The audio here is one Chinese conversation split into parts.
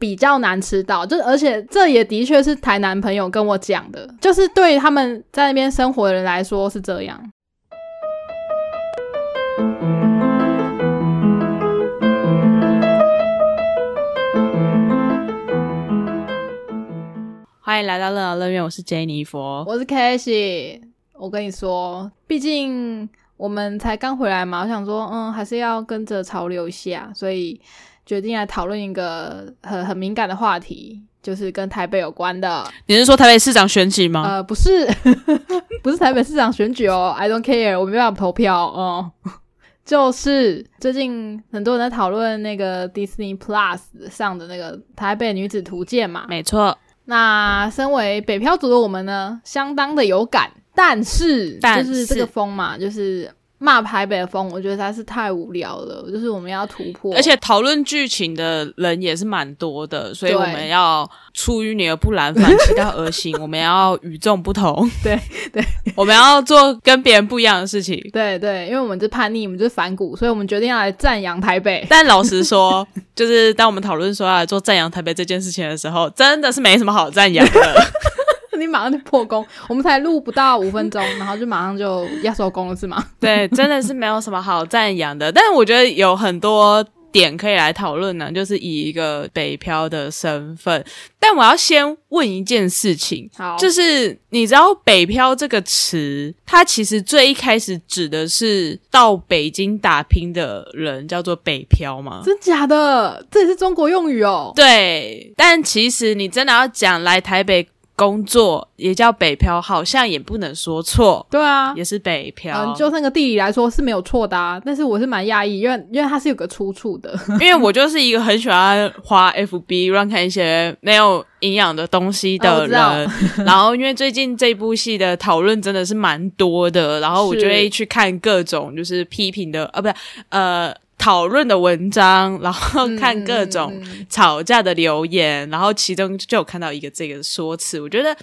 比较难吃到，就而且这也的确是台南朋友跟我讲的，就是对他们在那边生活的人来说是这样。欢迎来到乐乐园，我是杰尼佛。我是 k a s h 我跟你说，毕竟我们才刚回来嘛，我想说，嗯，还是要跟着潮流一下，所以决定来讨论一个很很敏感的话题，就是跟台北有关的。你是说台北市长选举吗？呃，不是，不是台北市长选举哦，I don't care，我没办法投票哦。就是最近很多人在讨论那个 Disney Plus 上的那个《台北女子图鉴》嘛，没错。那身为北漂族的我们呢，相当的有感，但是就是这个风嘛，就是骂台北的风，我觉得它是太无聊了，就是我们要突破，而且讨论剧情的人也是蛮多的，所以我们要出淤泥而不染，反其道而行，我们要与众不同，对对，我们要做跟别人不一样的事情，对对，因为我们是叛逆，我们就是反骨，所以我们决定要来赞扬台北。但老实说。就是当我们讨论说要来做赞扬台北这件事情的时候，真的是没什么好赞扬的。你马上就破功，我们才录不到五分钟，然后就马上就要收工了，是吗？对，真的是没有什么好赞扬的。但是我觉得有很多。点可以来讨论呢，就是以一个北漂的身份，但我要先问一件事情，好，就是你知道“北漂”这个词，它其实最一开始指的是到北京打拼的人叫做北漂吗？真假的？这也是中国用语哦。对，但其实你真的要讲来台北。工作也叫北漂，好像也不能说错。对啊，也是北漂。就那个地理来说是没有错的啊，但是我是蛮讶异，因为因为它是有个出处的。因为我就是一个很喜欢花 FB 乱看一些没有营养的东西的人，然后因为最近这部戏的讨论真的是蛮多的，然后我就会去看各种就是批评的，呃，不是，呃。讨论的文章，然后看各种吵架的留言，然后其中就有看到一个这个说辞，我觉得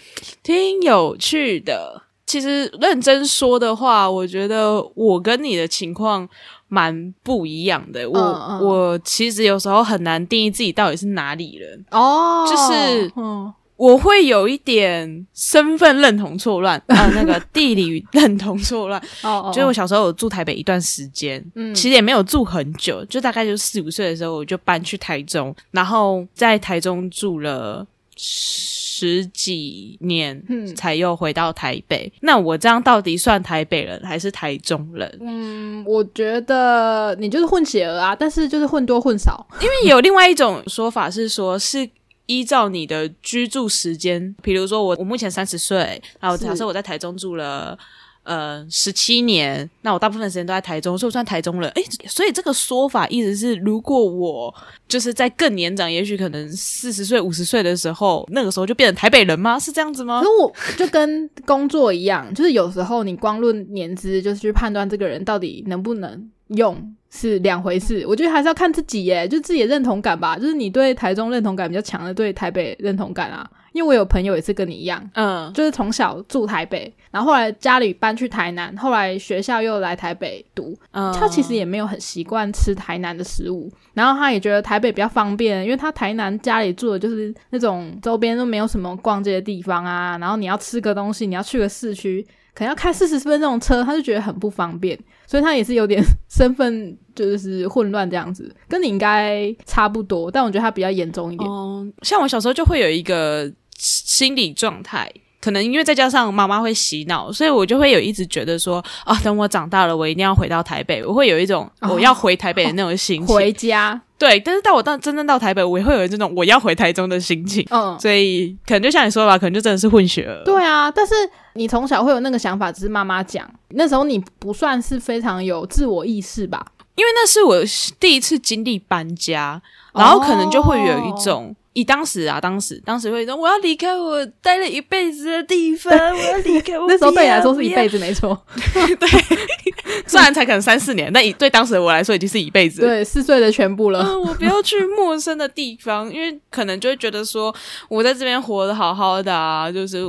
挺有趣的。其实认真说的话，我觉得我跟你的情况蛮不一样的。我我其实有时候很难定义自己到底是哪里人哦，就是嗯。我会有一点身份认同错乱啊，那个地理认同错乱。哦，就是我小时候有住台北一段时间，嗯，其实也没有住很久，就大概就四五岁的时候我就搬去台中，然后在台中住了十几年，嗯，才又回到台北。那我这样到底算台北人还是台中人？嗯，我觉得你就是混血儿啊，但是就是混多混少，因为有另外一种说法是说，是。依照你的居住时间，比如说我我目前三十岁，然后假设我在台中住了呃十七年，那我大部分时间都在台中，所以算台中人。诶，所以这个说法意思是，如果我就是在更年长，也许可能四十岁、五十岁的时候，那个时候就变成台北人吗？是这样子吗？可我就跟工作一样，就是有时候你光论年资，就是去判断这个人到底能不能用。是两回事，我觉得还是要看自己耶，就自己的认同感吧。就是你对台中认同感比较强的，对台北认同感啊。因为我有朋友也是跟你一样，嗯，就是从小住台北，然后后来家里搬去台南，后来学校又来台北读，嗯，他其实也没有很习惯吃台南的食物，然后他也觉得台北比较方便，因为他台南家里住的就是那种周边都没有什么逛街的地方啊，然后你要吃个东西，你要去个市区。可能要开四十分钟车，他就觉得很不方便，所以他也是有点 身份就是混乱这样子，跟你应该差不多，但我觉得他比较严重一点。哦，像我小时候就会有一个心理状态。可能因为再加上妈妈会洗脑，所以我就会有一直觉得说啊，等我长大了，我一定要回到台北。我会有一种我要回台北的那种心情。回家，对。但是到我到真正到台北，我也会有这种我要回台中的心情。嗯，所以可能就像你说吧，可能就真的是混血儿。对啊，但是你从小会有那个想法，只是妈妈讲。那时候你不算是非常有自我意识吧？因为那是我第一次经历搬家，然后可能就会有一种。以当时啊，当时当时会说我要离开我待了一辈子的地方，我要离开。那时候对你来说是一辈子，没错。对，虽然才可能三四年，但以对当时的我来说已经是一辈子。对，四岁的全部了。嗯，我不要去陌生的地方，因为可能就会觉得说我在这边活得好好的啊，就是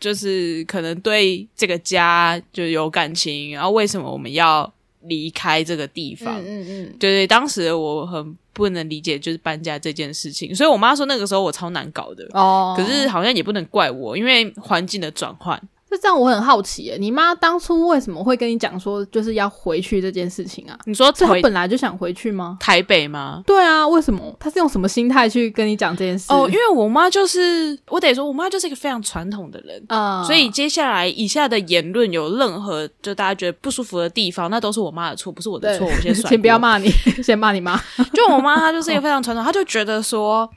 就是可能对这个家就有感情，然后为什么我们要？离开这个地方。嗯嗯嗯，对对，当时我很不能理解就是搬家这件事情，所以我妈说那个时候我超难搞的。哦，可是好像也不能怪我，因为环境的转换。就这样，我很好奇耶，你妈当初为什么会跟你讲说就是要回去这件事情啊？你说是她本来就想回去吗？台北吗？对啊，为什么？她是用什么心态去跟你讲这件事？哦，因为我妈就是，我得说，我妈就是一个非常传统的人。啊、所以接下来以下的言论有任何就大家觉得不舒服的地方，那都是我妈的错，不是我的错。我先甩 请不要。骂你，先骂你妈。就我妈，她就是一个非常传统，她就觉得说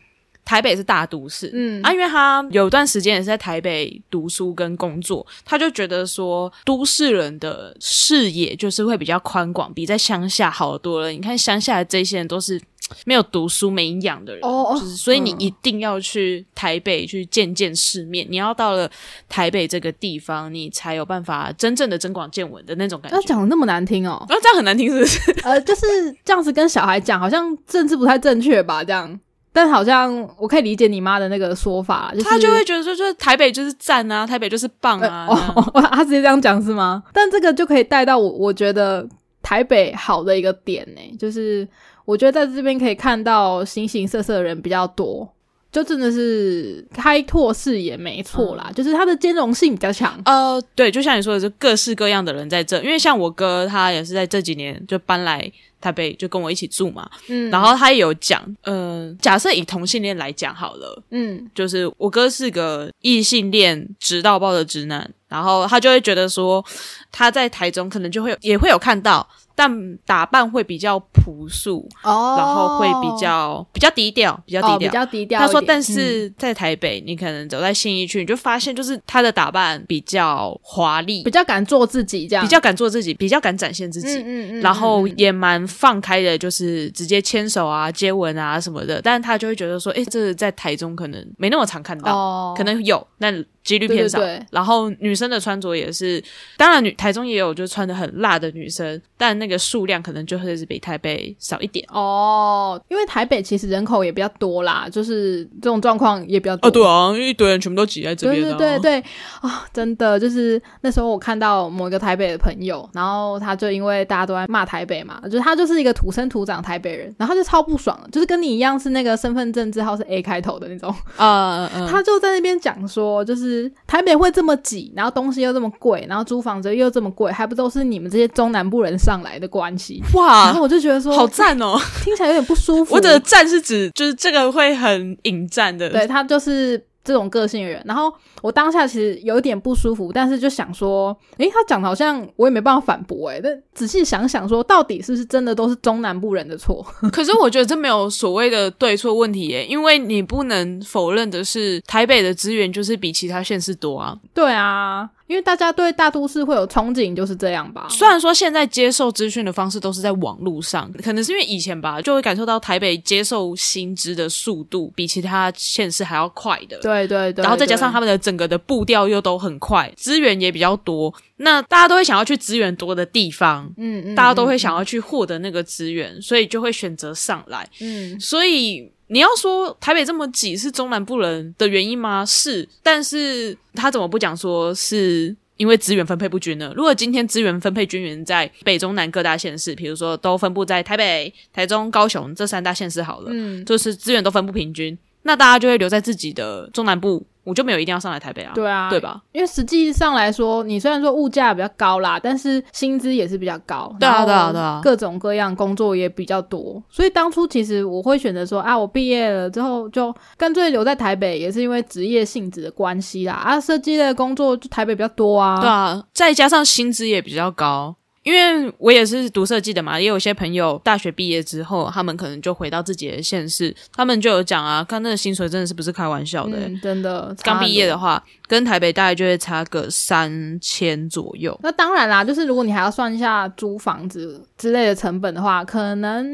台北是大都市，嗯啊，因为他有段时间也是在台北读书跟工作，他就觉得说都市人的视野就是会比较宽广，比在乡下好多了。你看乡下的这些人都是。没有读书、没营养的人，哦哦就是所以你嗯一定要去台北去见见世面。你要到了台北这个地方，你才有办法真正的增广见闻的那种感觉要。讲的那么难听哦，啊，这样很难听，是不是？呃，就是这样子跟小孩讲，好像政治不太正确吧？这样，但好像我可以理解你妈的那个说法，就是他就会觉得说，就是台北就是赞啊，台北就是棒呃啊。哦，哦他直接这样讲是吗？但这个就可以带到我，我觉得台北好的一个点呢，就是我觉得在这边可以看到形形色色的人比较多，就真的是开拓视野，没错啦，就是它的兼容性比较强。呃，对，就像你说的，就各式各样的人在这。因为像我哥，他也是在这几年就搬来台北，就跟我一起住嘛。嗯然后他也有讲，呃，假设以同性恋来讲好了，嗯就是我哥是个异性恋直到爆的直男，然后他就会觉得说他在台中可能就会有也会有看到，但打扮会比较朴素，哦，然后会比较比较低调，比较低哦调。比较低调。他说：“但嗯是在台北，你可能走在信义区，你就发现就是他的打扮比较华丽比，较敢做自己，这样比较敢做自己，比较敢展现自己，嗯嗯嗯，然后嗯也蛮放开的，就是直接牵手啊、接吻啊什么的。但他就会觉得说，哎，这在台中可能没那么常看到，哦，可能有，但几率偏少。对对对然后女生的穿着也是，当然女台中也有就是穿的很辣的女生，但那个数量可能就会是比台北少一点。哦，因为台北其实人口也比较多啦，就是这种状况也比较多。哦，对啊，因为一堆人全部都挤在这对边、啊，对对对啊、真的就是那时候我看到某一个台北的朋友，然后他就因为大家都在骂台北嘛，就是他就是一个土生土长台北人，然后他就超不爽，就是跟你一样是那个身份证字号是 A 开头的那种，啊，嗯嗯，他就在那边讲说，就是台北会这么挤，然后东西又这么贵，然后租房子又这么贵，还不都是你们这些中南部人上来的关系？哇然后，我就觉得说，好赞哦！听起来有点不舒服。我的赞是指就是这个会很引战的，对他就是这种个性的人。然后我当下其实有点不舒服，但是就想说，诶，他讲的好像我也没办法反驳，诶，但仔细想想说，到底是不是真的都是中南部人的错？可是我觉得这没有所谓的对错问题耶，因为你不能否认的是，台北的资源就是比其他县市多啊。对啊，因为大家对大都市会有憧憬，就是这样吧。虽然说现在接受资讯的方式都是在网络上，可能是因为以前吧，就会感受到台北接受新知的速度比其他县市还要快的。对对对对，然后再加上他们，的整个的步调又都很快，资源也比较多，那大家都会想要去资源多的地方，嗯嗯，大家都会嗯想要去获得那个资源，所以就会选择上来。嗯所以你要说台北这么挤是中南部人的原因吗？是，但是他怎么不讲说是因为资源分配不均呢？如果今天资源分配均匀在北中南各大县市，比如说都分布在台北、台中、高雄这三大县市好了，嗯，就是资源都分布平均，那大家就会留在自己的中南部，我就没有一定要上来台北啊，对啊，对吧？因为实际上来说，你虽然说物价比较高啦，但是薪资也是比较高，对啊对啊对啊各种各样工作也比较多，所以当初其实我会选择说啊，我毕业了之后就干脆留在台北，也是因为职业性质的关系啦。啊，设计类的工作就台北比较多啊，对啊，再加上薪资也比较高。因为我也是读设计的嘛，也有些朋友大学毕业之后，他们可能就回到自己的县市，他们就有讲啊，看那个薪水真的是不是开玩笑的、欸嗯，真的刚毕业的话。话，跟台北大概就会差个三千左右。那当然啦，就是如果你还要算一下租房子之类的成本的话，可能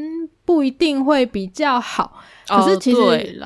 不一定会比较好。可是其实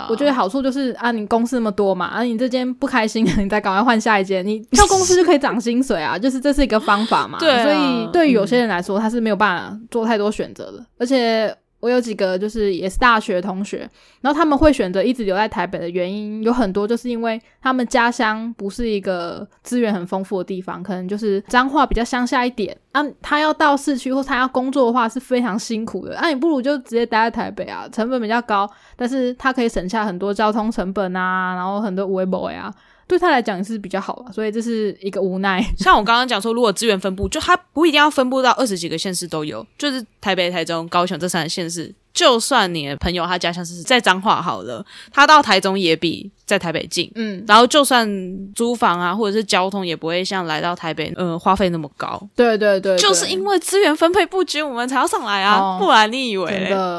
我觉得好处就是啊，你公司那么多嘛，啊，你这间不开心，你再赶快换下一间，你跳公司就可以涨薪水啊，就是这是一个方法嘛。对啊所以对于有些人来说，他是没有办法做太多选择的。而且我有几个就是也是大学同学，然后他们会选择一直留在台北的原因有很多，就是因为他们家乡不是一个资源很丰富的地方，可能就是脏话比较乡下一点啊。他要到市区或他要工作的话是非常辛苦的，那你不如就直接待在台北啊，成本比较高，但是他可以省下很多交通成本啊，然后很多 w e b 呀。对他来讲是比较好了，所以这是一个无奈。像我刚刚讲说，如果资源分布，就他不一定要分布到二十几个县市都有，就是台北、台中、高雄这三个县市。就算你的朋友他家乡是在彰化好了，他到台中也比在台北近，嗯，然后就算租房啊或者是交通也不会像来到台北，呃，花费那么高。对对对，就是因为资源分配不均，我们才要上来啊，不然你以为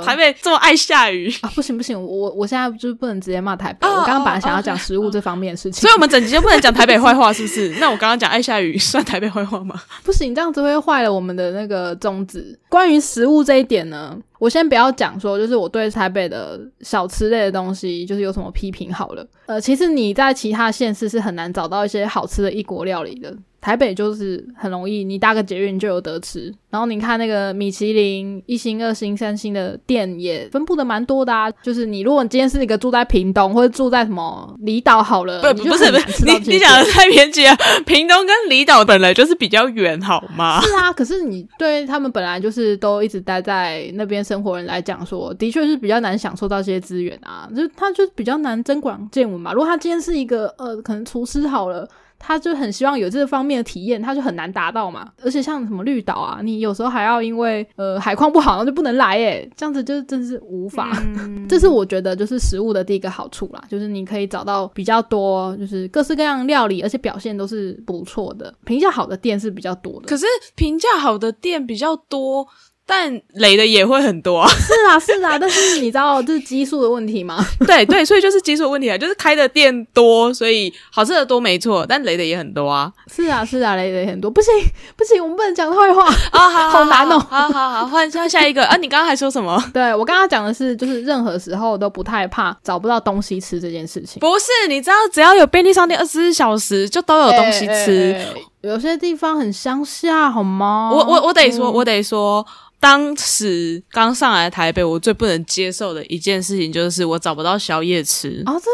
台北这么爱下雨啊？不行不行，我我现在就是不能直接骂台北。我刚刚本来想要讲食物这方面的事情，所以我们整集就不能讲台北坏话，是不是？那我刚刚讲爱下雨算台北坏话吗？不行，这样子会坏了我们的那个宗旨。关于食物这一点呢？我先不要讲说，就是我对台北的小吃类的东西，就是有什么批评好了。呃，其实你在其他县市是很难找到一些好吃的异国料理的。台北就是很容易，你搭个捷运就有得吃。然后你看那个米其林一星、二星、三星的店也分布的蛮多的啊。就是你如果你今天是一个住在屏东或者住在什么离岛好了，不不是不是，你你讲的太偏激了。屏东跟离岛本来就是比较远，好吗？是啊，可是你对他们本来就是都一直待在那边生活人来讲说，的确是比较难享受到这些资源啊。就他就比较难增广见闻嘛。如果他今天是一个呃，可能厨师好了。他就很希望有这方面的体验，他就很难达到嘛。而且像什么绿岛啊，你有时候还要因为呃海况不好，然后就不能来诶，这样子就真是无法。这是我觉得就是食物的第一个好处啦，就是你可以找到比较多，就是各式各样料理，而且表现都是不错的，评价好的店是比较多的。可是评价好的店比较多。但雷的也会很多，是啊是啊，但是你知道这是基数的问题吗？对 对，所以就是基数的问题啊，就是开的店多，所以好吃的多没错，但雷的也很多啊。是啊是啊，雷的也很多，不行不行，我们不能讲坏话啊，好好难哦。好好好，换下下一个啊，你刚刚还说什么？对我刚刚讲的是，就是任何时候都不太怕找不到东西吃这件事情。不是，你知道只要有便利商店二十四小时就都有东西吃，有些地方很乡下，好吗？我我我得说，我得说。当时刚上来台北，我最不能接受的一件事情就是我找不到宵夜吃啊！真的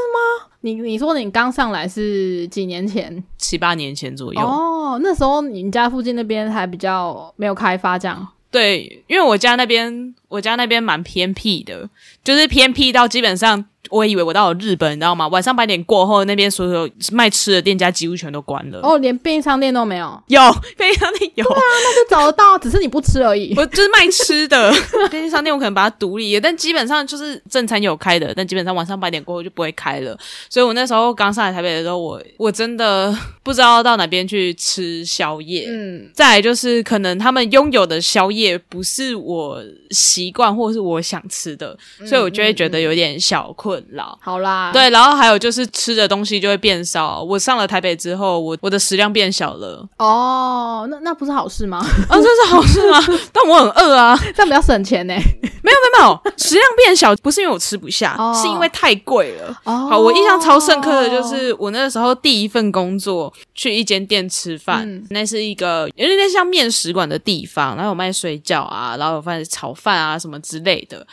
吗？你你说你刚上来是几年前？七八年前左右哦。那时候你们家附近那边还比较没有开发，这样对？因为我家那边，我家那边蛮偏僻的，就是偏僻到基本上。我以为我到了日本，你知道吗？晚上八点过后，那边所有卖吃的店家几乎全都关了。哦，连便利商店都没有？有便利商店有啊，那就找得到，只是你不吃而已。我就是卖吃的 便利商店，我可能把它独立，但基本上就是正餐有开的，但基本上晚上八点过后就不会开了。所以我那时候刚上来台北的时候，我我真的不知道到哪边去吃宵夜。嗯，再来就是可能他们拥有的宵夜不是我习惯或是我想吃的，所以我就会觉得有点小困。好啦，对，然后还有就是吃的东西就会变少。我上了台北之后，我我的食量变小了。哦，那那不是好事吗？啊，这是好事吗？但我很饿啊，这样比较省钱呢。没有没有没有，食量变小不是因为我吃不下，是因为太贵了。哦好，我印象超深刻的就是我那个时候第一份工作去一间店吃饭，那是一个有点像面食馆的地方，然后有卖水饺啊，然后有卖炒饭啊什么之类的，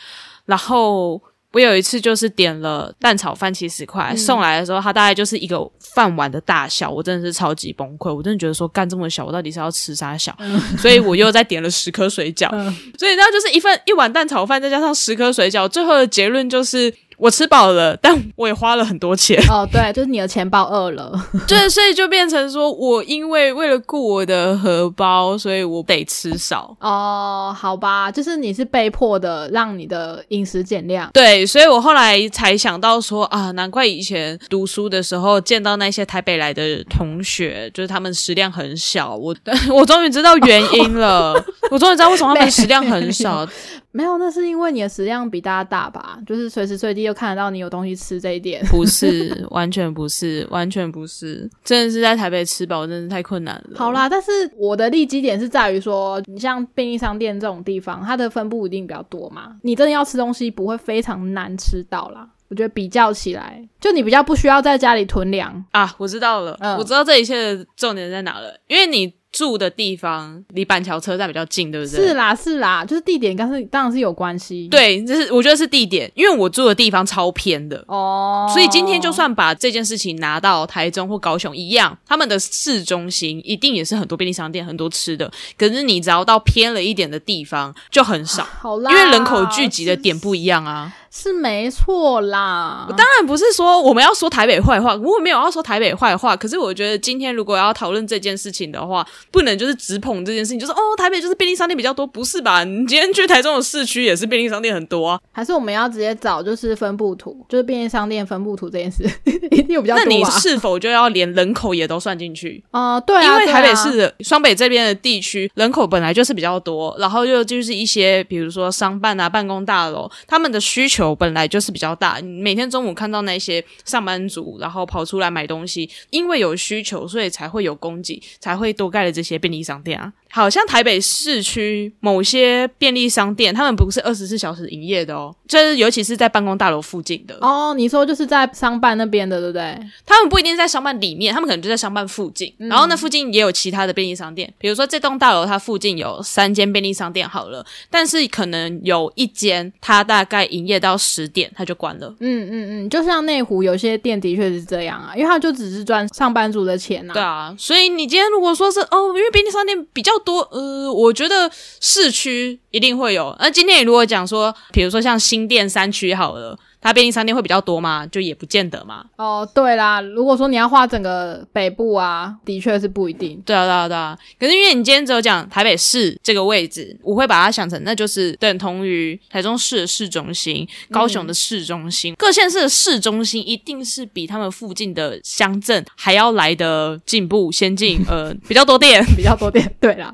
然后。我有一次就是点了蛋炒饭七十块，送来的时候它大概就是一个饭碗的大小，我真的是超级崩溃，我真的觉得说干这么小，我到底是要吃啥小？所以我又再点了十颗水饺，所以那就是一份一碗蛋炒饭再加上十颗水饺，最后的结论就是。我吃饱了，但我也花了很多钱。哦，对，就是你的钱包饿了。对，所以就变成说我因为为了顾我的荷包，所以我得吃少。哦，好吧，就是你是被迫的让你的饮食减量。对，所以我后来才想到说啊，难怪以前读书的时候见到那些台北来的同学，就是他们食量很小。我 我终于知道原因了，我终于知道为什么他们食量很少。没有，那是因为你的食量比大家大吧？就是随时随地又看得到你有东西吃这一点，不是，完全不是，完全不是，真的是在台北吃饱真的太困难了。好啦，但是我的利基点是在于说，你像便利商店这种地方，它的分布一定比较多嘛，你真的要吃东西不会非常难吃到啦。我觉得比较起来，就你比较不需要在家里囤粮啊。我知道了，我知道这一切的重点在哪了，因为你。住的地方离板桥车站比较近，对不对？是啦，是啦，就是地点，刚是当然是有关系。对，就是我觉得是地点，因为我住的地方超偏的哦，所以今天就算把这件事情拿到台中或高雄一样，他们的市中心一定也是很多便利商店、很多吃的。可是你只要到偏了一点的地方，就很少，好啦，因为人口聚集的点不一样啊。是没错啦，当然不是说我们要说台北坏话，我没有要说台北坏话。可是我觉得今天如果要讨论这件事情的话，不能就是直捧这件事情，就是哦，台北就是便利商店比较多，不是吧？你今天去台中的市区也是便利商店很多啊。还是我们要直接找就是分布图，就是便利商店分布图这件事，一定有比较多。那你是否就要连人口也都算进去？哦，对啊，因为台北市的双北这边的地区人口本来就是比较多，然后又就是一些比如说商办啊、办公大楼，他们的需求本来就是比。较大，每天中午看到那些上班族，然后跑出来买东西，因为有需求，所以才会有供给，才会多盖了这些便利商店啊。好像台北市区某些便利商店，他们不是二十四小时营业的哦，就是尤其是在办公大楼附近的哦。你说就是在商办那边的，对不对？他们不一定在商办里面，他们可能就在商办附近。然后那附近也有其他的便利商店，比如说这栋大楼它附近有三间便利商店，好了，但是可能有一间它大概营业到十点，它就关了。嗯嗯嗯，就像内湖有些店的确是这样啊，因为它就只是赚上班族的钱啊。对啊，所以你今天如果说是哦，因为便利商店比较。多呃，我觉得市区一定会有。那今天你如果讲说，比如说像新店山区好了。它便利商店会比较多吗？就也不见得嘛。哦，对啦，如果说你要画整个北部啊，的确是不一定。对啊，对啊，对啊。可是因为你今天只有讲台北市这个位置，我会把它想成那就是等同于台中市的市中心、高雄的市中心。各县市的市中心一定是比他们附近的乡镇还要来的进步先进，呃，比较多店，比较多店。对啦。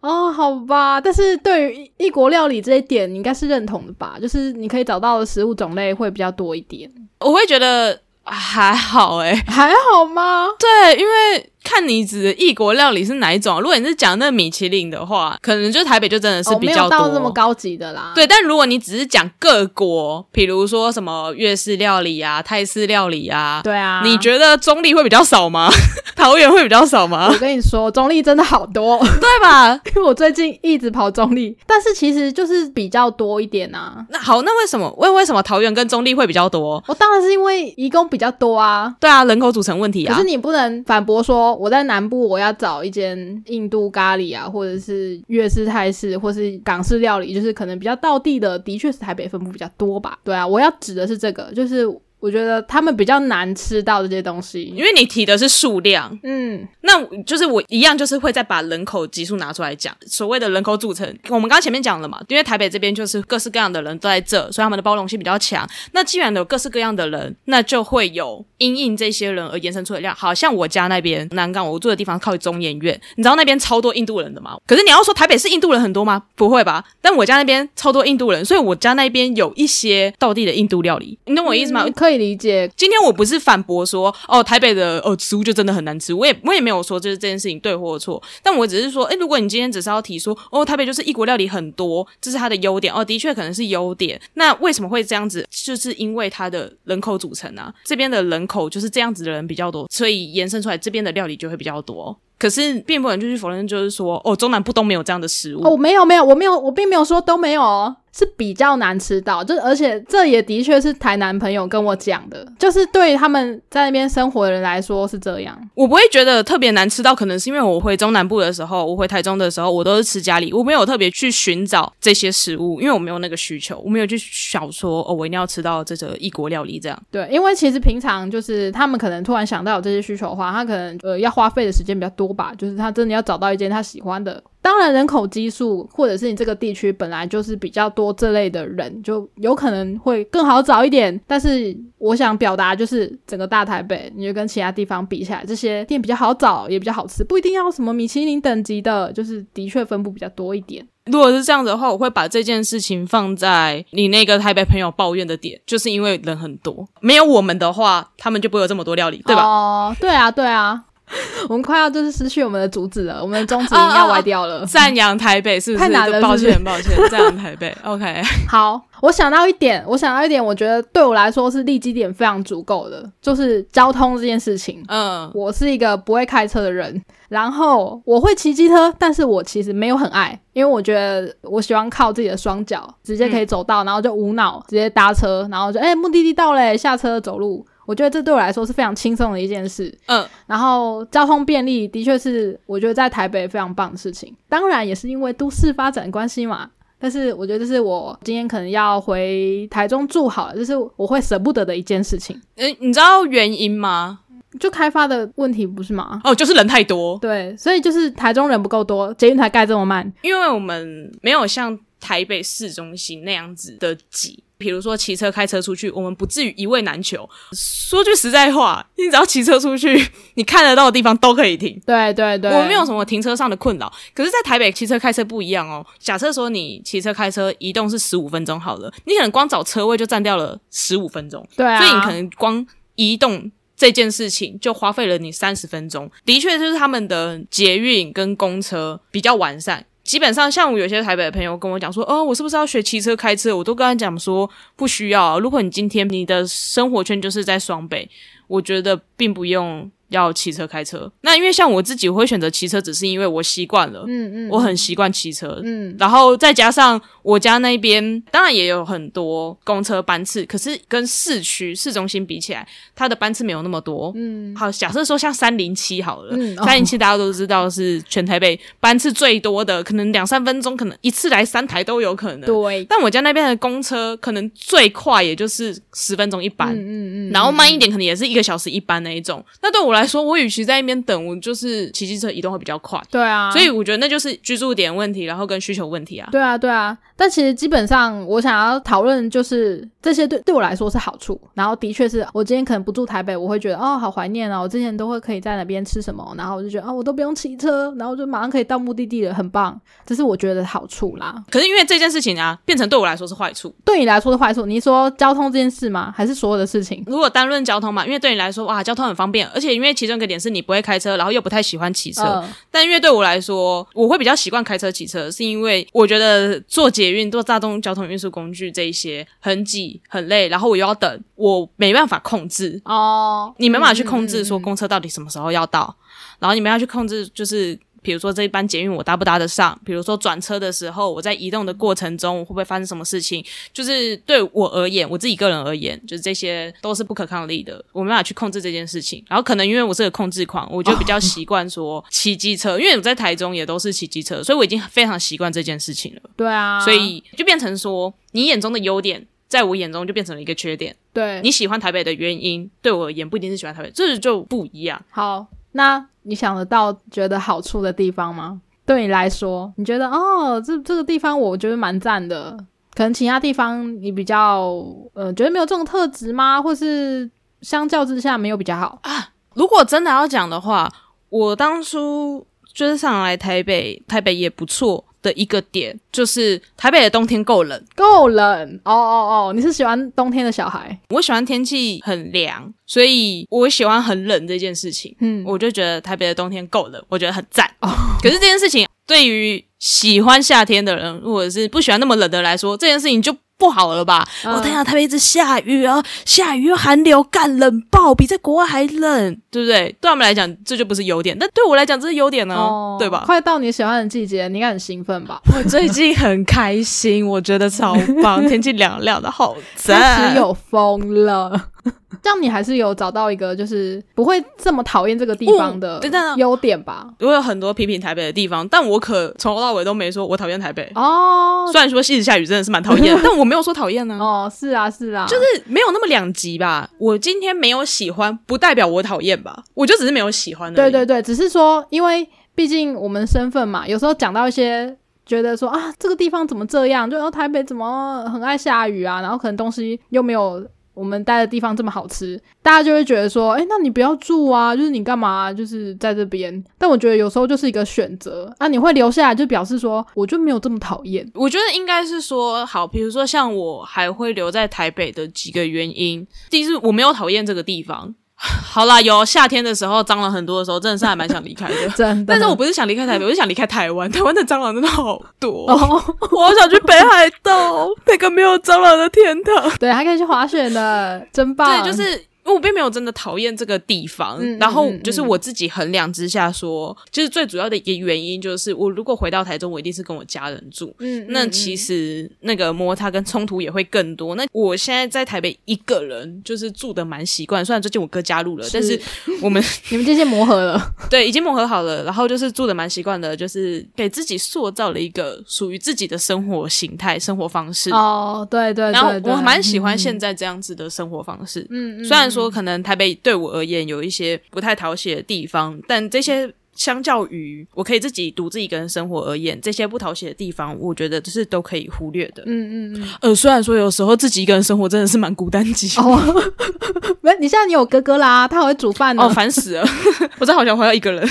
哦，好吧，但是对于异国料理这一点，你应该是认同的吧？就是你可以找到的食物种类会比较多一点。我会觉得还好，诶，还好吗？对，因为。看你指的异国料理是哪一种？如果你是讲那米其林的话，可能就台北就真的是比较多这么高级的啦。对，但如果你只是讲各国，比如说什么粤式料理啊、泰式料理啊，对啊，你觉得中立会比较少吗？桃园会比较少吗？我跟你说，中立真的好多，对吧？因为我最近一直跑中立，但是其实就是比较多一点啊。那好，那为什么为为什么桃园跟中立会比较多？我当然是因为移工比较多啊。对啊，人口组成问题啊。可是你不能反驳说。我在南部，我要找一间印度咖喱啊，或者是粤式、泰式，或是港式料理，就是可能比较道地的，的确是台北分布比较多吧。对啊，我要指的是这个，就是。我觉得他们比较难吃到这些东西，因为你提的是数量，嗯，那就是我一样，就是会再把人口基数拿出来讲。所谓的人口组成，我们刚刚前面讲了嘛，因为台北这边就是各式各样的人都在这，所以他们的包容性比较强。那既然有各式各样的人，那就会有因应这些人而延伸出的量。好像我家那边南港，我住的地方靠中研院，你知道那边超多印度人的吗？可是你要说台北是印度人很多吗？不会吧？但我家那边超多印度人，所以我家那边有一些道地的印度料理，你懂我意思吗？可以理解。今天我不是反驳说哦，台北的哦食物就真的很难吃，我也我也没有说就是这件事情对或错，但我只是说，哎，如果你今天只是要提说哦，台北就是异国料理很多，这是它的优点哦，的确可能是优点。那为什么会这样子？就是因为它的人口组成啊，这边的人口就是这样子的人比较多，所以延伸出来这边的料理就会比较多。可是并不能就是否认，就是说哦，中南部都没有这样的食物哦，没有没有，我没有，我并没有说都没有哦。是比较难吃到，就而且这也的确是台南朋友跟我讲的，就是对他们在那边生活的人来说是这样。我不会觉得特别难吃到，可能是因为我回中南部的时候，我回台中的时候，我都是吃家里，我没有特别去寻找这些食物，因为我没有那个需求，我没有去想说哦，我一定要吃到这个异国料理这样。对，因为其实平常就是他们可能突然想到有这些需求的话，他可能呃要花费的时间比较多吧，就是他真的要找到一间他喜欢的。当然，人口基数或者是你这个地区本来就是比较多这类的人，就有可能会更好找一点。但是我想表达就是，整个大台北，你就跟其他地方比起来，这些店比较好找，也比较好吃，不一定要什么米其林等级的，就是的确分布比较多一点。如果是这样子的话，我会把这件事情放在你那个台北朋友抱怨的点，就是因为人很多，没有我们的话，他们就不会有这么多料理，对吧？哦，对啊，对啊。我们快要就是失去我们的主旨了，我们的宗旨要歪掉了。赞扬台北是不是？太难了抱歉抱歉，赞扬台北。OK，好，我想到一点，我想到一点，我觉得对我来说是立基点非常足够的，就是交通这件事情。嗯，我是一个不会开车的人，然后我会骑机车，但是我其实没有很爱，因为我觉得我喜欢靠自己的双脚直接可以走到，然后就无脑直接搭车，然后就哎、目的地到嘞，下车走路。我觉得这对我来说是非常轻松的一件事，嗯，然后交通便利的确是我觉得在台北非常棒的事情，当然也是因为都市发展的关系嘛。但是我觉得这是我今天可能要回台中住好了，这是我会舍不得的一件事情。诶，你知道原因吗？就开发的问题不是吗？哦，就是人太多，对，所以就是台中人不够多，捷运才盖这么慢。因为我们没有像台北市中心那样子的挤。比如说骑车、开车出去，我们不至于一位难求。说句实在话，你只要骑车出去，你看得到的地方都可以停。对对对，我们没有什么停车上的困扰。可是，在台北骑车、开车不一样哦。假设说你骑车、开车移动是十五分钟好了，你可能光找车位就占掉了十五分钟，对啊，所以你可能光移动。这件事情就花费了你三十分钟，的确就是他们的捷运跟公车比较完善。基本上，像我有些台北的朋友跟我讲说，哦，我是不是要学骑车、开车？我都跟他讲说，不需要。如果你今天你的生活圈就是在双北，我觉得并不用要骑车、开车。那因为像我自己，我会选择骑车，只是因为我习惯了，嗯嗯，我很习惯骑车。嗯然后再加上我家那边，当然也有很多公车班次，可是跟市区市中心比起来，它的班次没有那么多。嗯好，假设说像三零七好了，嗯，三零七大家都知道是全台北班次最多的，可能两三分钟，可能一次来三台都有可能。对，但我家那边的公车可能最快也就是十分钟一班，嗯嗯嗯，然后慢一点可能也是一个小时一班那一种。那对我来说，我与其在一边等，我就是骑机车移动会比较快。对啊，所以我觉得那就是居住点问题，然后跟需求问题啊。对啊，对啊，但其实基本上我想要讨论就是这些对对我来说是好处，然后的确是我今天可能不住台北，我会觉得哦好怀念啊，我之前都会可以在那边吃什么，然后我就觉得哦我都不用骑车，然后就马上可以到目的地了，很棒，这是我觉得好处啦。可是因为这件事情啊，变成对我来说是坏处。对你来说是坏处，你说交通这件事吗？还是所有的事情？如果单论交通嘛，因为对你来说哇，交通很方便，而且因为其中一个点是你不会开车，然后又不太喜欢骑车。嗯但因为对我来说，我会比较习惯开车、骑车，是因为我觉得坐捷运、坐大众交通运输工具这一些很挤、很累，然后我又要等，我没办法控制。哦，你没办法去控制说公车到底什么时候要到，然后你们要去控制就是。比如说这一班捷运我搭不搭得上？比如说转车的时候，我在移动的过程中，我会不会发生什么事情？就是对我而言，我自己个人而言，就是这些都是不可抗力的，我没办法去控制这件事情。然后可能因为我是个控制狂，我就比较习惯说骑机车，因为我在台中也都是骑机车，所以我已经非常习惯这件事情了。对啊，所以就变成说，你眼中的优点，在我眼中就变成了一个缺点。对你喜欢台北的原因，对我而言不一定是喜欢台北，这就不一样。好，那你想得到觉得好处的地方吗？对你来说，你觉得哦，这这个地方我觉得蛮赞的，可能其他地方你比较呃觉得没有这种特质吗？或是相较之下没有比较好啊？如果真的要讲的话，我当初就是上来台北，台北也不错的一个点，就是台北的冬天够冷。够冷哦哦哦，你是喜欢冬天的小孩？我喜欢天气很凉，所以我喜欢很冷这件事情。嗯，我就觉得台北的冬天够冷，我觉得很赞。哦可是这件事情对于喜欢夏天的人，或者是不喜欢那么冷的人来说，这件事情就不好了吧？嗯我、天啊，台北一直下雨啊，下雨又寒流，干冷爆，比在国外还冷，对不对？对他们来讲，这就不是优点，但对我来讲，这是优点呢、哦，对吧？快到你喜欢的季节，你应该很兴奋吧？我最近很开心，我觉得超棒，天气凉凉的，好开赞始。有风了。这样你还是有找到一个就是不会这么讨厌这个地方的优点吧？我有很多批评台北的地方，但我可从头到尾都没说我讨厌台北。哦虽然说一直下雨真的是蛮讨厌，但我没有说讨厌呢。哦，是啊是啊，就是没有那么两极吧。我今天没有喜欢，不代表我讨厌吧？我就只是没有喜欢而已。对对对，只是说，因为毕竟我们身份嘛，有时候讲到一些觉得说啊，这个地方怎么这样，就哦台北怎么很爱下雨啊，然后可能东西又没有。我们待的地方这么好吃，大家就会觉得说，哎，那你不要住啊，就是你干嘛，就是在这边。但我觉得有时候就是一个选择啊，你会留下来，就表示说，我就没有这么讨厌。我觉得应该是说，好，比如说像我还会留在台北的几个原因，第一是我没有讨厌这个地方。好啦，有夏天的时候蟑螂很多的时候，真的是还蛮想离开的。真的。但是我不是想离开台北，我是想离开台湾。台湾的蟑螂真的好多，哦，我好想去北海道，那个没有蟑螂的天堂。对，还可以去滑雪的，真棒。对，就是。因为我并没有真的讨厌这个地方，然后就是我自己衡量之下说，就是最主要的一个原因就是，我如果回到台中，我一定是跟我家人住，嗯，那其实那个摩擦跟冲突也会更多。那我现在在台北一个人，就是住的蛮习惯，虽然最近我哥加入了，但是我们 你们这些磨合了，对，已经磨合好了，然后就是住的蛮习惯的，就是给自己塑造了一个属于自己的生活形态、生活方式。哦，对对，然后我蛮喜欢现在这样子的生活方式，嗯，虽然。说可能台北对我而言有一些不太讨喜的地方，但这些。相较于我可以自己独自一个人生活而言，这些不讨喜的地方，我觉得是都可以忽略的。嗯嗯嗯。呃，虽然说有时候自己一个人生活真的是蛮孤单寂寞。没，你现在你有哥哥啦，他会煮饭哦，烦死了！我真好想回到一个人。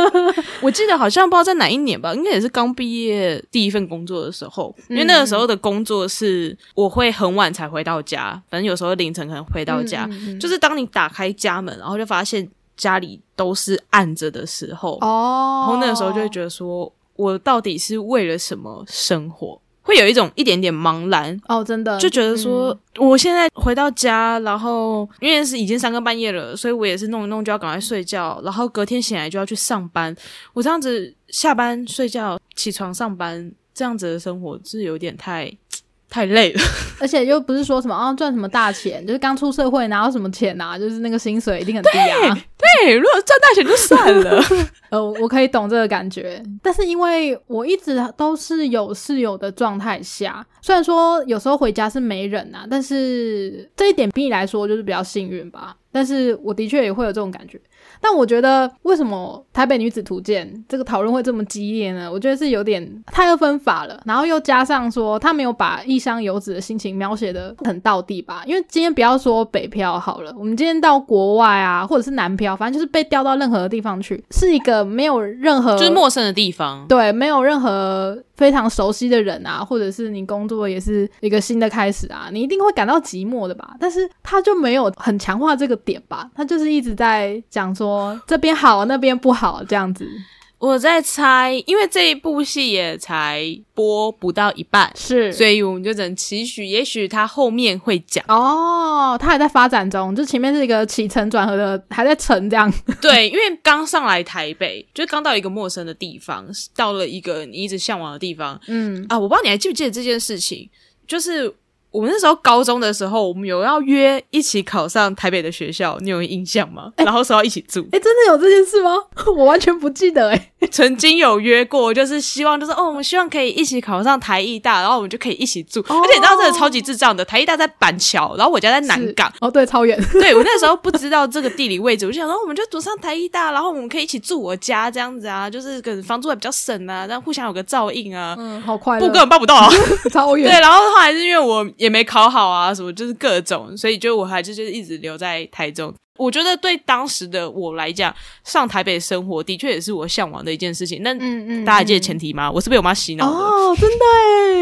我记得好像不知道在哪一年吧，应该也是刚毕业第一份工作的时候，因为那个时候的工作是我会很晚才回到家，反正有时候凌晨可能回到家，就是当你打开家门，然后就发现。家里都是暗着的时候，哦，然后那个时候就会觉得说，我到底是为了什么生活？会有一种一点点茫然哦，真的就觉得说，我现在回到家，然后因为是已经三更半夜了，所以我也是弄一弄就要赶快睡觉，然后隔天醒来就要去上班。我这样子下班睡觉，起床上班，这样子的生活是有点太。太累了，而且又不是说什么啊赚什么大钱，就是刚出社会哪有什么钱呐，就是那个薪水一定很低啊。对，如果赚大钱就算了。呃，我可以懂这个感觉，但是因为我一直都是有室友的状态下，虽然说有时候回家是没人啊，但是这一点比你来说就是比较幸运吧。但是我的确也会有这种感觉。但我觉得，为什么《台北女子图鉴》这个讨论会这么激烈呢？我觉得是有点太二分法了，然后又加上说他没有把异乡游子的心情描写的很到地吧。因为今天不要说北漂好了，我们今天到国外啊，或者是南漂，反正就是被调到任何的地方去，是一个没有任何就是陌生的地方，对，没有任何非常熟悉的人啊，或者是你工作也是一个新的开始啊，你一定会感到寂寞的吧？但是他就没有很强化这个点吧，他就是一直在讲说。这边好，那边不好，这样子。我在猜，因为这一部戏也才播不到一半，是，所以我们就只能期许，也许他后面会讲。哦，他还在发展中，就前面是一个起承转合的，还在成这样。对，因为刚上来台北，就刚到一个陌生的地方，到了一个你一直向往的地方。嗯啊，我不知道你还记不记得这件事情，就是。我们那时候高中的时候，我们有要约一起考上台北的学校，你有印象吗？然后说要一起住，哎，真的有这件事吗？我完全不记得，哎，曾经有约过，就是希望，就是哦，我们希望可以一起考上台艺大，然后我们就可以一起住。而且你知道，真的超级智障的，台艺大在板桥，然后我家在南港，哦，对，超远。对我那时候不知道这个地理位置，我就想说，我们就读上台艺大，然后我们可以一起住我家这样子啊，就是跟房租也比较省啊，然后互相有个照应啊。嗯，好快，不根本报不到啊，超远。对，然后后来是因为我也没考好啊。啊，什么就是各种，所以就我还是就是一直留在台中。我觉得对当时的我来讲，上台北生活的确也是我向往的一件事情。那嗯嗯，大家还记得前提吗？我是被我妈洗脑的哦，真的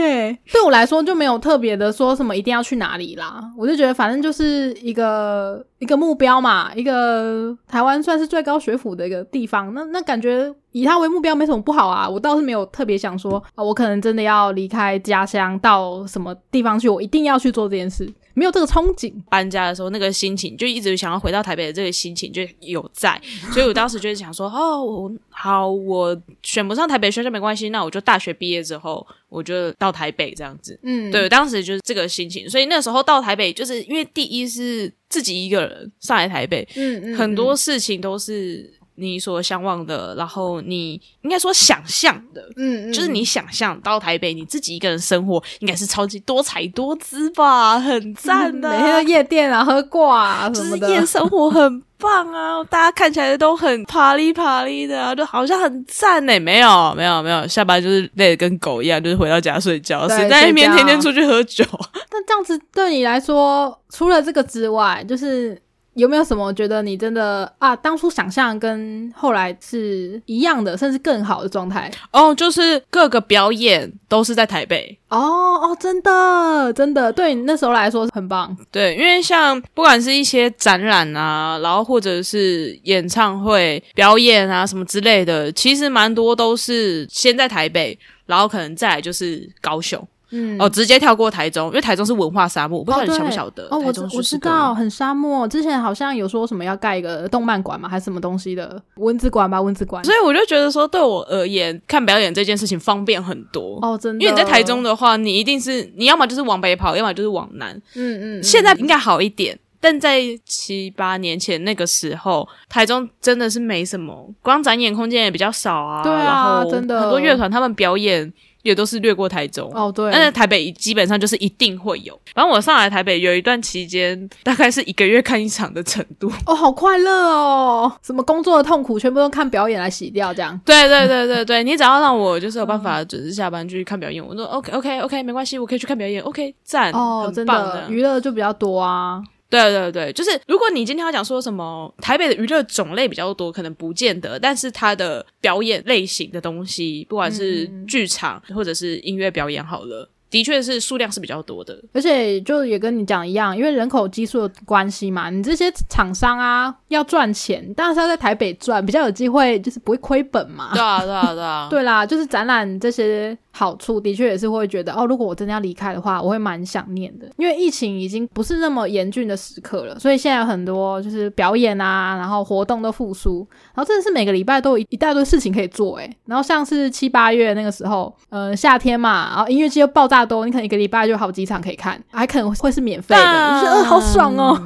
诶。对我来说就没有特别的说什么一定要去哪里啦，我就觉得反正就是一个一个目标嘛，一个台湾算是最高学府的一个地方。那那感觉以它为目标没什么不好啊。我倒是没有特别想说啊，我可能真的要离开家乡到什么地方去，我一定要去做这件事。没有这个憧憬，搬家的时候那个心情就一直想要回到台北的这个心情就有在，所以我当时就是想说，哦，我好，我选不上台北学校没关系，那我就大学毕业之后我就到台北这样子。嗯，对，当时就是这个心情，所以那时候到台北就是因为第一是自己一个人上来台北，嗯嗯，很多事情都是。你所向往的，然后你应该说想象的，嗯，就是你想象到台北，你自己一个人生活，应该是超级多彩多姿吧，很赞的，每天都夜店啊，喝挂什么的，夜生活很棒啊，大家看起来都很啪哩啪哩的，啊就好像很赞呢。没有，没有，没有，下班就是累得跟狗一样，就是回到家睡觉，谁在那边天天出去喝酒？那这样子对你来说，除了这个之外，就是。有没有什么觉得你真的啊，当初想象跟后来是一样的，甚至更好的状态？哦，就是各个表演都是在台北。哦哦，真的真的，对你那时候来说很棒。对，因为像不管是一些展览啊，然后或者是演唱会表演啊什么之类的，其实蛮多都是先在台北，然后可能再来就是高雄。嗯，哦，直接跳过台中，因为台中是文化沙漠，我不知道你晓不晓得？哦，我我知道，很沙漠。之前好像有说什么要盖一个动漫馆嘛，还是什么东西的文字馆吧，文字馆。所以我就觉得说，对我而言，看表演这件事情方便很多哦，真的。因为你在台中的话，你一定是你要么就是往北跑，要么就是往南。嗯嗯。现在应该好一点，但在七八年前那个时候，台中真的是没什么，光展演空间也比较少啊。对啊，真的很多乐团他们表演。也都是略过台中哦，对，但是台北基本上就是一定会有。反正我上来台北有一段期间，大概是一个月看一场的程度。哦，好快乐哦！什么工作的痛苦，全部都看表演来洗掉，这样。对对对对对，你只要让我就是有办法准时下班去看表演，我说 OK OK OK，没关系，我可以去看表演，OK，赞哦，真的娱乐就比较多啊。对对对，就是如果你今天要讲说什么台北的娱乐种类比较多，可能不见得，但是它的表演类型的东西，不管是剧场或者是音乐表演，好了。的确是数量是比较多的，而且就也跟你讲一样，因为人口基数的关系嘛，你这些厂商啊要赚钱，当然是要在台北赚，比较有机会，就是不会亏本嘛。对啊，对啊，对啊，对啦，就是展览这些好处，的确也是会觉得哦，如果我真的要离开的话，我会蛮想念的。因为疫情已经不是那么严峻的时刻了，所以现在有很多就是表演啊，然后活动都复苏，然后真的是每个礼拜都有一大堆事情可以做诶。然后像是七八月那个时候，呃，夏天嘛，然后音乐季又爆炸。多，你可能一个礼拜就好几场可以看，还可能会是免费的，你觉得好爽哦。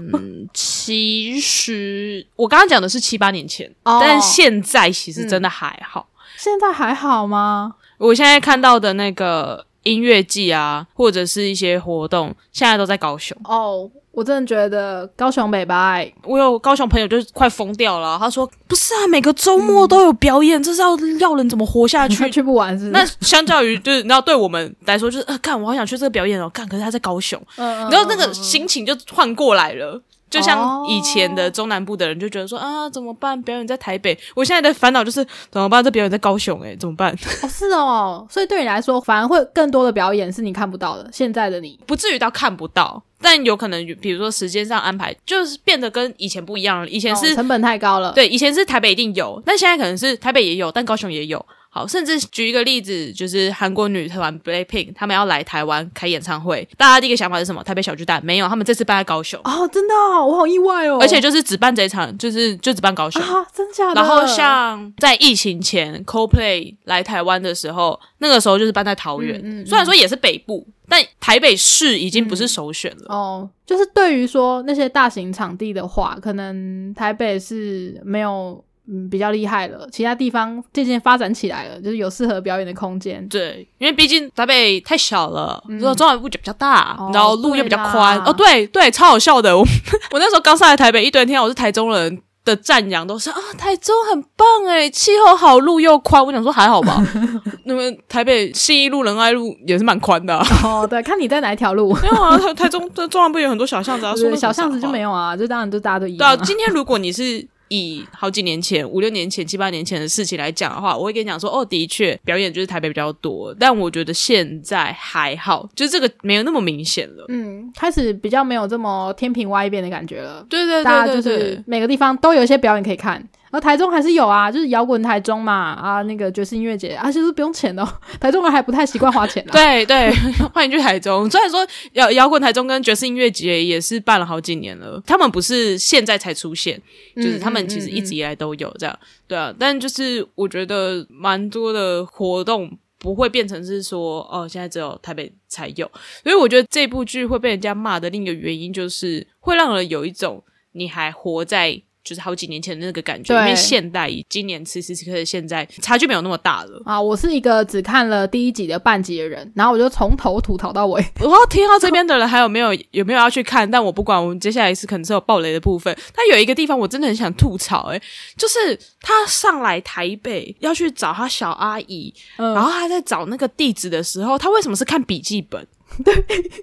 其实我刚刚讲的是七八年前，但现在其实真的还好。现在还好吗？我现在看到的那个音乐季啊，或者是一些活动，现在都在高雄哦。我真的觉得高雄美白，我有高雄朋友就是快疯掉了。他说：“不是啊，每个周末都有表演，这是要要人怎么活下去？去不完是？那相较于就是，你知道对我们来说，就是呃，干我好想去这个表演哦，干可是他在高雄，你知道那个心情就换过来了。就像以前的中南部的人就觉得说啊，怎么办？表演在台北，我现在的烦恼就是怎么办？这表演在高雄，诶，怎么办？哦，是哦，所以对你来说，反而会更多的表演是你看不到的。现在的你不至于到看不到。”但有可能，比如说时间上安排，就是变得跟以前不一样了。以前是成本太高了，对，以前是台北一定有，但现在可能是台北也有，但高雄也有。好，甚至举一个例子，就是韩国女团 BLACKPINK，他们要来台湾开演唱会，大家第一个想法是什么？台北小巨蛋没有，他们这次办在高雄。哦，真的，我好意外哦。而且就是只办这一场，就是就只办高雄啊，真假的。然后像在疫情前，CoPlay 来台湾的时候，那个时候就是办在桃园，虽然说也是北部。但台北市已经不是首选了哦。就是对于说那些大型场地的话，可能台北是没有嗯比较厉害了，其他地方渐渐发展起来了，就是有适合表演的空间。对，因为毕竟台北太小了，然后中南部就比较大，然后路又比较宽。哦，对对，超好笑的。我 我那时候刚上来台北一堆天，我是台中人。的赞扬都是啊，台中很棒哎，气候好，路又宽。我想说还好吧。那么台北信义路、仁爱路也是蛮宽的。哦，对，看你在哪一条路。没有啊，台台中这中南部有很多小巷子啊，小巷子就没有啊，就当然就大家都一样。对啊，今天如果你是。以好几年前、五六年前、七八年前的事情来讲的话，我会跟你讲说，哦，的确表演就是台北比较多，但我觉得现在还好，就是这个没有那么明显了。嗯，开始比较没有这么天平歪一边的感觉了。对对对，大家就是每个地方都有一些表演可以看。而台中还是有啊，就是摇滚台中嘛，啊，那个爵士音乐节，而且是不用钱的。台中人还不太习惯花钱。对对，欢迎去台中。虽然说摇摇滚台中跟爵士音乐节也是办了好几年了，他们不是现在才出现，就是他们其实一直以来都有这样。对啊，但就是我觉得蛮多的活动不会变成是说哦，现在只有台北才有。所以我觉得这部剧会被人家骂的另一个原因，就是会让人有一种你还活在。就是好几年前的那个感觉，因为现代今年此时此刻的现在差距没有那么大了啊！我是一个只看了第一集的半集的人，然后我就从头吐槽到尾。我要听到这边的人还有没有有没有要去看？但我不管，我们接下来是可能是有暴雷的部分。但有一个地方我真的很想吐槽，诶，就是他上来台北要去找他小阿姨，然后他在找那个地址的时候，他为什么是看笔记本？对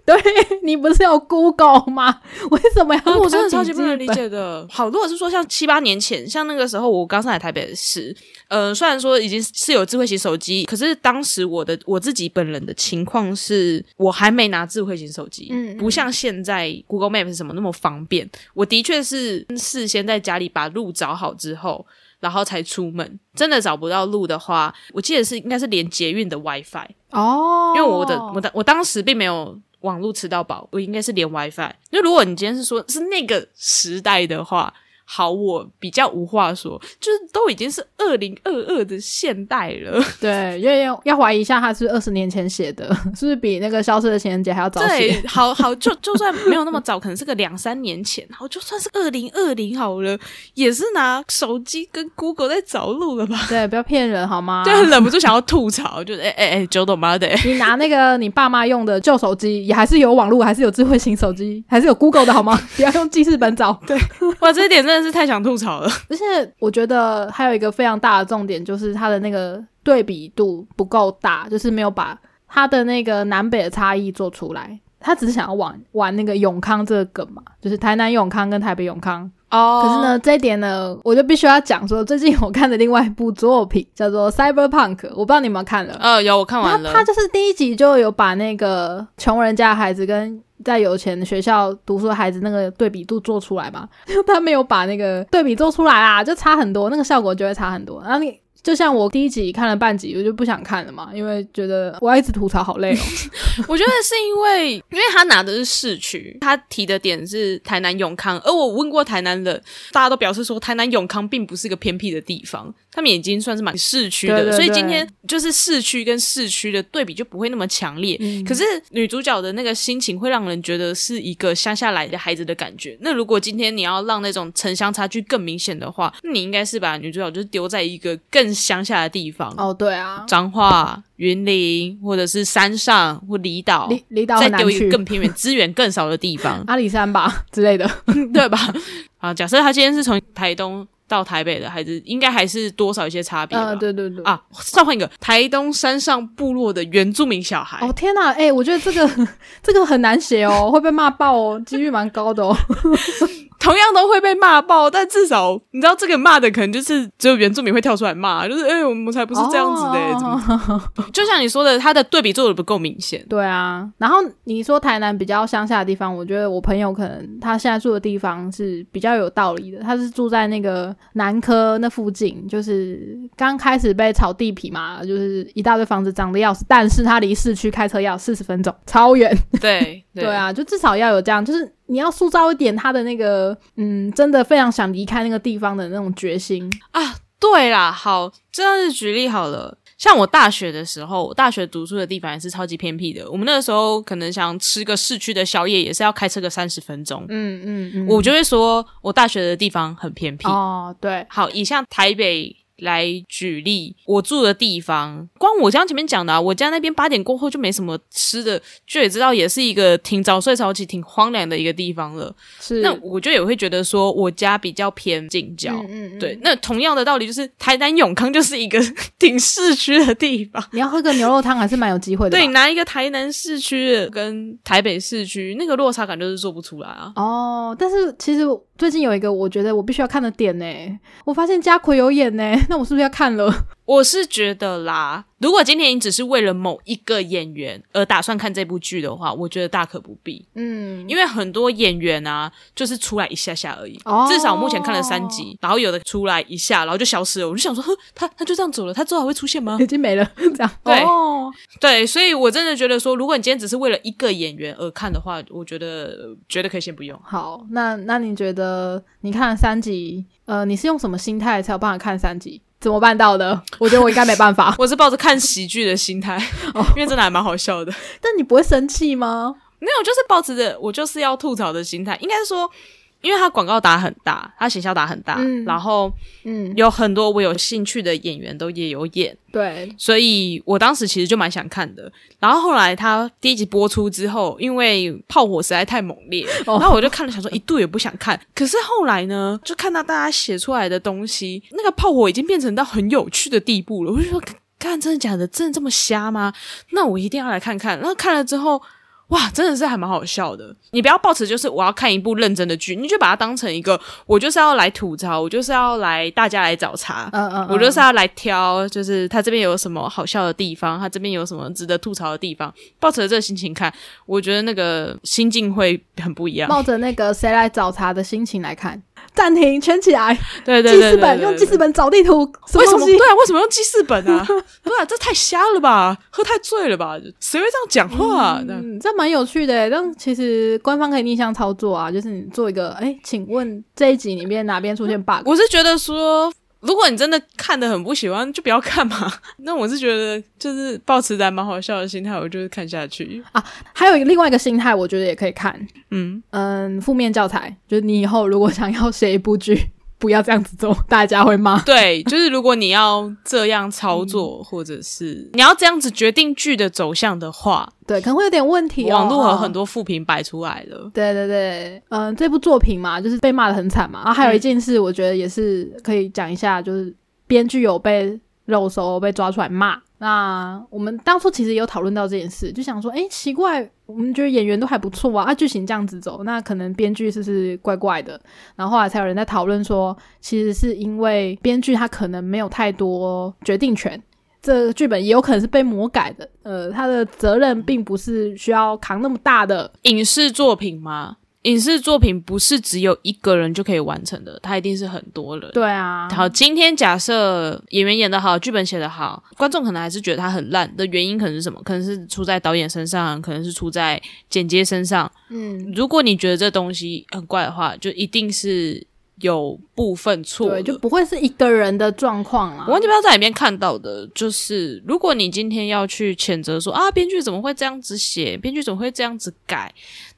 对，你不是有 Google 吗？为什么要？我真的超级不能理解的。好，如果是说像七八年前，像那个时候我刚上来台北时，呃，虽然说已经是有智慧型手机，可是当时我的我自己本人的情况是我还没拿智慧型手机，嗯，不像现在 Google Map 是什么那么方便。我的确是事先在家里把路找好之后。然后才出门，真的找不到路的话，我记得是应该是连捷运的 WiFi 哦，因为我的我的我当时并没有网络吃到饱，我应该是连 WiFi。因为如果你今天是说是那个时代的话。好，我比较无话说，就是都已经是二零二二的现代了。对，因为要要怀疑一下，他是二十年前写的，是不是比那个消失的情人节还要早写？对，好好，就就算没有那么早，可能是个两三年前。然后，就算是二零二零好了，也是拿手机跟 Google 在找路了吧？对，不要骗人好吗？就忍不住想要吐槽，就是哎哎哎，九斗妈的！你拿那个你爸妈用的旧手机，也还是有网络，还是有智慧型手机，还是有 Google 的好吗？不要用记事本找。对，哇，这一点真。真的是太想吐槽了，而且我觉得还有一个非常大的重点，就是它的那个对比度不够大，就是没有把它的那个南北的差异做出来。他只是想要玩玩那个永康这个梗嘛，就是台南永康跟台北永康哦。可是呢，这一点呢，我就必须要讲说，最近我看的另外一部作品叫做《Cyberpunk》，我不知道你有没有看了？呃，有，我看完了。他就是第一集就有把那个穷人家孩子跟在有钱学校读书的孩子那个对比度做出来嘛，他没有把那个对比做出来啊，就差很多，那个效果就会差很多。然后你就像我第一集看了半集，我就不想看了嘛，因为觉得我要一直吐槽好累哦。我觉得是因为，因为他拿的是市区，他提的点是台南永康，而我问过台南的，大家都表示说台南永康并不是一个偏僻的地方，他们已经算是蛮市区的，所以今天就是市区跟市区的对比就不会那么强烈。可是女主角的那个心情会让人觉得是一个乡下来的孩子的感觉。那如果今天你要让那种城乡差距更明显的话，那你应该是把女主角就是丢在一个更乡下的地方哦，对啊，彰化、云林或者是山上或离岛，离离岛再丢一个更偏远、资源更少的地方，阿里山吧之类的，对吧？啊，假设他今天是从台东到台北的孩子，应该还是多少一些差别吧？对对对啊，再换一个台东山上部落的原住民小孩。哦天哪，哎，我觉得这个 这个很难写哦，会被骂爆哦，几率蛮高的哦。同样都会被骂爆，但至少你知道这个骂的可能就是只有原住民会跳出来骂，就是哎，我们才不是这样子的，就像你说的，他的对比做的不够明显。对啊，然后你说台南比较乡下的地方，我觉得我朋友可能他现在住的地方是比较有道理的，他是住在那个南科那附近，就是刚开始被炒地皮嘛，就是一大堆房子涨的要死，但是他离市区开车要四十分钟，超远。对对啊，就至少要有这样，就是。你要塑造一点他的那个，嗯，真的非常想离开那个地方的那种决心啊。对啦，好，真的是举例好了。像我大学的时候，我大学读书的地方也是超级偏僻的。我们那个时候可能想吃个市区的宵夜，也是要开车个三十分钟。嗯嗯嗯，我就会说我大学的地方很偏僻。哦，对，好，以像台北。来举例，我住的地方，光我刚前面讲的，啊，我家那边八点过后就没什么吃的，就也知道也是一个挺早睡早起、挺荒凉的一个地方了。是，那我就也会觉得说，我家比较偏近郊。嗯嗯。对，那同样的道理就是，台南永康就是一个 挺市区的地方。你要喝个牛肉汤还是蛮有机会的。对，拿一个台南市区跟台北市区那个落差感就是做不出来啊。哦，但是其实。最近有一个我觉得我必须要看的点呢，我发现家奎有演呢，那我是不是要看了？我是觉得啦，如果今天你只是为了某一个演员而打算看这部剧的话，我觉得大可不必。嗯，因为很多演员啊，就是出来一下下而已。至少目前看了三集，然后有的出来一下，然后就消失了。我就想说，呵，他他就这样走了，他之后还会出现吗？已经没了，这样。对，对，所以我真的觉得说，如果你今天只是为了一个演员而看的话，我觉得觉得可以先不用。好，那那你觉得你看了三集，呃，你是用什么心态才有办法看三集？怎么办到的？我觉得我应该没办法。我是抱着看喜剧的心态，因为真的还蛮好笑的。但你不会生气吗？没有，就是抱着我就是要吐槽的心态。应该是说。因为他广告打很大，他行销打很大，然后嗯，有很多我有兴趣的演员都也有演，对，所以我当时其实就蛮想看的。然后后来他第一集播出之后，因为炮火实在太猛烈，然后我就看了，想说一度也不想看。可是后来呢，就看到大家写出来的东西，那个炮火已经变成到很有趣的地步了。我就说，看真的假的，真的这么瞎吗？那我一定要来看看。然后看了之后。哇，真的是还蛮好笑的。你不要抱持就是我要看一部认真的剧，你就把它当成一个我就是要来吐槽，我就是要来大家来找茬，嗯嗯，我就是要来挑，就是他这边有什么好笑的地方，他这边有什么值得吐槽的地方，抱着这个心情看，我觉得那个心境会很不一样。冒着那个谁来找茬的心情来看。暂停，圈起来。对对记事本用记事本找地图，为什么？对啊，为什么用记事本啊？对啊，这太瞎了吧？喝太醉了吧？谁会这样讲话？嗯，这蛮有趣的。但其实官方可以逆向操作啊，就是你做一个，哎，请问这一集里面哪边出现 bug？我是觉得说。如果你真的看的很不喜欢，就不要看嘛。那我是觉得，就是保持在蛮好笑的心态，我就是看下去啊。还有另外一个心态，我觉得也可以看。嗯嗯，负面教材，就是你以后如果想要写一部剧。不要这样子做，大家会骂。对，就是如果你要这样操作，或者是你要这样子决定剧的走向的话，对，可能会有点问题。网络有很多负评摆出来了。对对对，嗯，这部作品嘛，就是被骂的很惨嘛。然后还有一件事，我觉得也是可以讲一下，就是编剧有被肉搜，被抓出来骂。那我们当初其实有讨论到这件事，就想说，哎，奇怪，我们觉得演员都还不错啊，啊，剧情这样子走，那可能编剧是是怪怪的。然后后来才有人在讨论说，其实是因为编剧他可能没有太多决定权，这剧本也有可能是被魔改的，呃，他的责任并不是需要扛那么大的影视作品吗？影视作品不是只有一个人就可以完成的，他一定是很多人。对啊，好，今天假设演员演的好，剧本写的好，观众可能还是觉得他很烂的原因可能是什么？可能是出在导演身上，可能是出在剪接身上。嗯，如果你觉得这东西很怪的话，就一定是。有部分错，对，就不会是一个人的状况啊。我完全不要在里面看到的，就是如果你今天要去谴责说啊，编剧怎么会这样子写，编剧怎么会这样子改，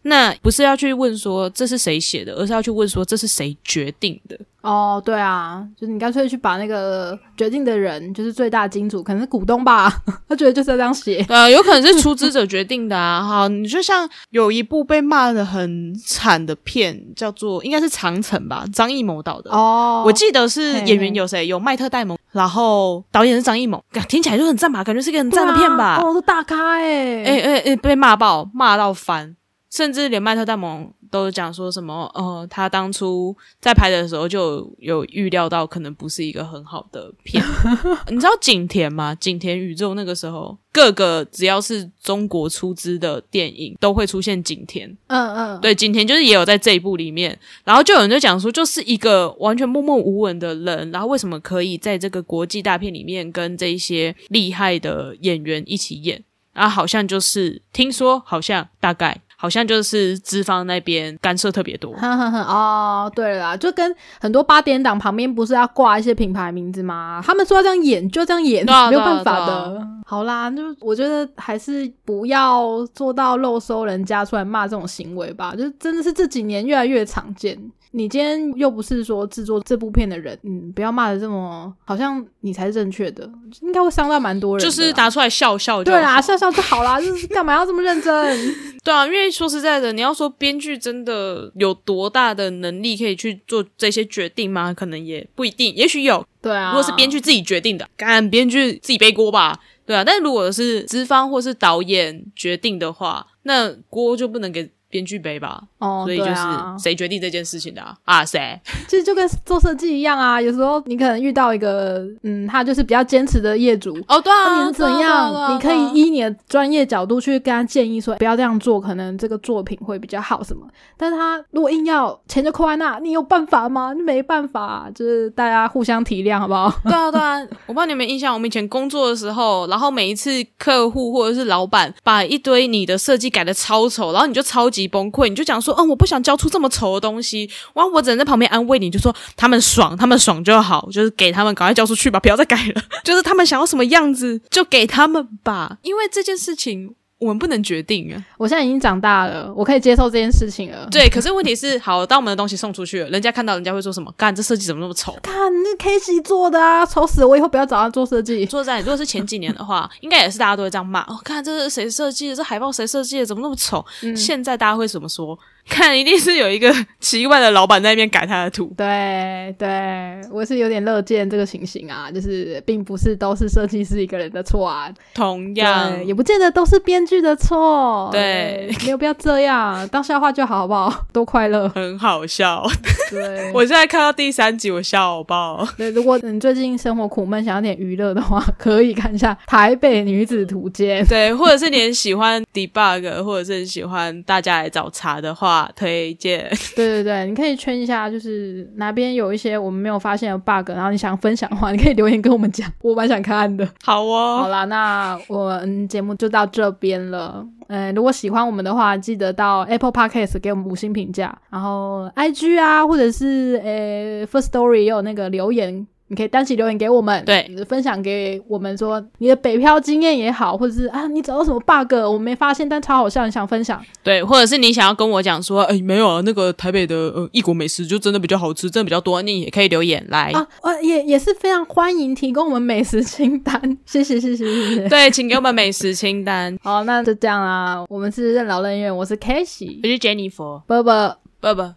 那不是要去问说这是谁写的，而是要去问说这是谁决定的。哦，对啊，就是你干脆去把那个决定的人，就是最大金主，可能是股东吧，他觉得就是要这样写。呃，有可能是出资者决定的啊。好，你就像有一部被骂的很惨的片，叫做应该是《长城》吧，张艺谋导的。哦，我记得是演员有谁？有迈特戴蒙，然后导演是张艺谋，听起来就很赞吧？感觉是一个很赞的片吧？哦，都大咖哎，哎哎哎，被骂爆，骂到翻，甚至连迈特戴蒙。都讲说什么？呃，他当初在拍的时候就有预料到，可能不是一个很好的片。你知道景田吗？景田宇宙那个时候，各个只要是中国出资的电影，都会出现景田。嗯嗯，对，景田就是也有在这一部里面。然后就有人就讲说，就是一个完全默默无闻的人，然后为什么可以在这个国际大片里面跟这一些厉害的演员一起演？啊，好像就是听说，好像大概。好像就是资方那边干涉特别多。哦，对了，就跟很多八点档旁边不是要挂一些品牌名字吗？他们说要这样演就这样演，没有办法的。好啦，就我觉得还是不要做到漏收人家出来骂这种行为吧。就真的是这几年越来越常见。你今天又不是说制作这部片的人，嗯，不要骂的这么好像你才是正确的，应该会伤到蛮多人。就是拿出来笑笑，对啦，笑笑就好啦。就是干嘛要这么认真？对啊，因为说实在的，你要说编剧真的有多大的能力可以去做这些决定吗？可能也不一定，也许有。对啊，如果是编剧自己决定的，干编剧自己背锅吧。对啊，但是如果是资方或是导演决定的话，那锅就不能给。编剧杯吧，哦，所以就是谁决定这件事情的啊？谁？其实就跟做设计一样啊，有时候你可能遇到一个，嗯，他就是比较坚持的业主，哦，对啊，你怎样？你可以依你的专业角度去跟他建议说，不要这样做，可能这个作品会比较好什么。但是他如果硬要钱就扣在那，你有办法吗？你没办法，就是大家互相体谅，好不好？对啊，对啊，我不知道你有没有印象，我们以前工作的时候，然后每一次客户或者是老板把一堆你的设计改的超丑，然后你就超级。崩溃，你就讲说，嗯，我不想交出这么丑的东西。完，我只能在旁边安慰你，就说他们爽，他们爽就好，就是给他们赶快交出去吧，不要再改了。就是他们想要什么样子，就给他们吧，因为这件事情。我们不能决定啊！我现在已经长大了，我可以接受这件事情了。对，可是问题是，好，当我们的东西送出去了，人家看到，人家会说什么？干，这设计怎么那么丑？看，那 K C 做的啊，丑死了！我以后不要找他做设计。说在，如果是前几年的话，应该也是大家都会这样骂。哦，看这是谁设计的？这海报谁设计的？怎么那么丑？现在大家会怎么说？看一定是有一个奇怪的老板在那边改他的图。对对，我是有点乐见这个情形啊，就是并不是都是设计师一个人的错啊，同样，也不见得都是编剧的错。对，没有必要这样，当笑话就好，好不好？多快乐。很好笑。对，我现在看到第三集，我笑好爆。对，如果你最近生活苦闷，想要点娱乐的话，可以看一下《台北女子图鉴》。对，或者是你很喜欢 debug，或者是很喜欢大家来找茬的话，推荐。对对对，你可以圈一下，就是哪边有一些我们没有发现的 bug，然后你想分享的话，你可以留言跟我们讲，我蛮想看的。好哦，好啦，那我们节目就到这边了。嗯，如果喜欢我们的话，记得到 Apple Podcast 给我们五星评价，然后 IG 啊，或者是呃 First Story 也有那个留言。你可以单起留言给我们，对，分享给我们说你的北漂经验也好，或者是啊你找到什么 bug 我没发现但超好笑，你想分享，对，或者是你想要跟我讲说，哎，没有啊，那个台北的呃异国美食就真的比较好吃，真的比较多，你也可以留言来。啊，呃也也是非常欢迎提供我们美食清单，谢谢谢谢谢谢，对，请给我们美食清单。好，那就这样啦，我们是任劳任怨，我是 Casey，我是 Jennifer，啵啵。啵啵。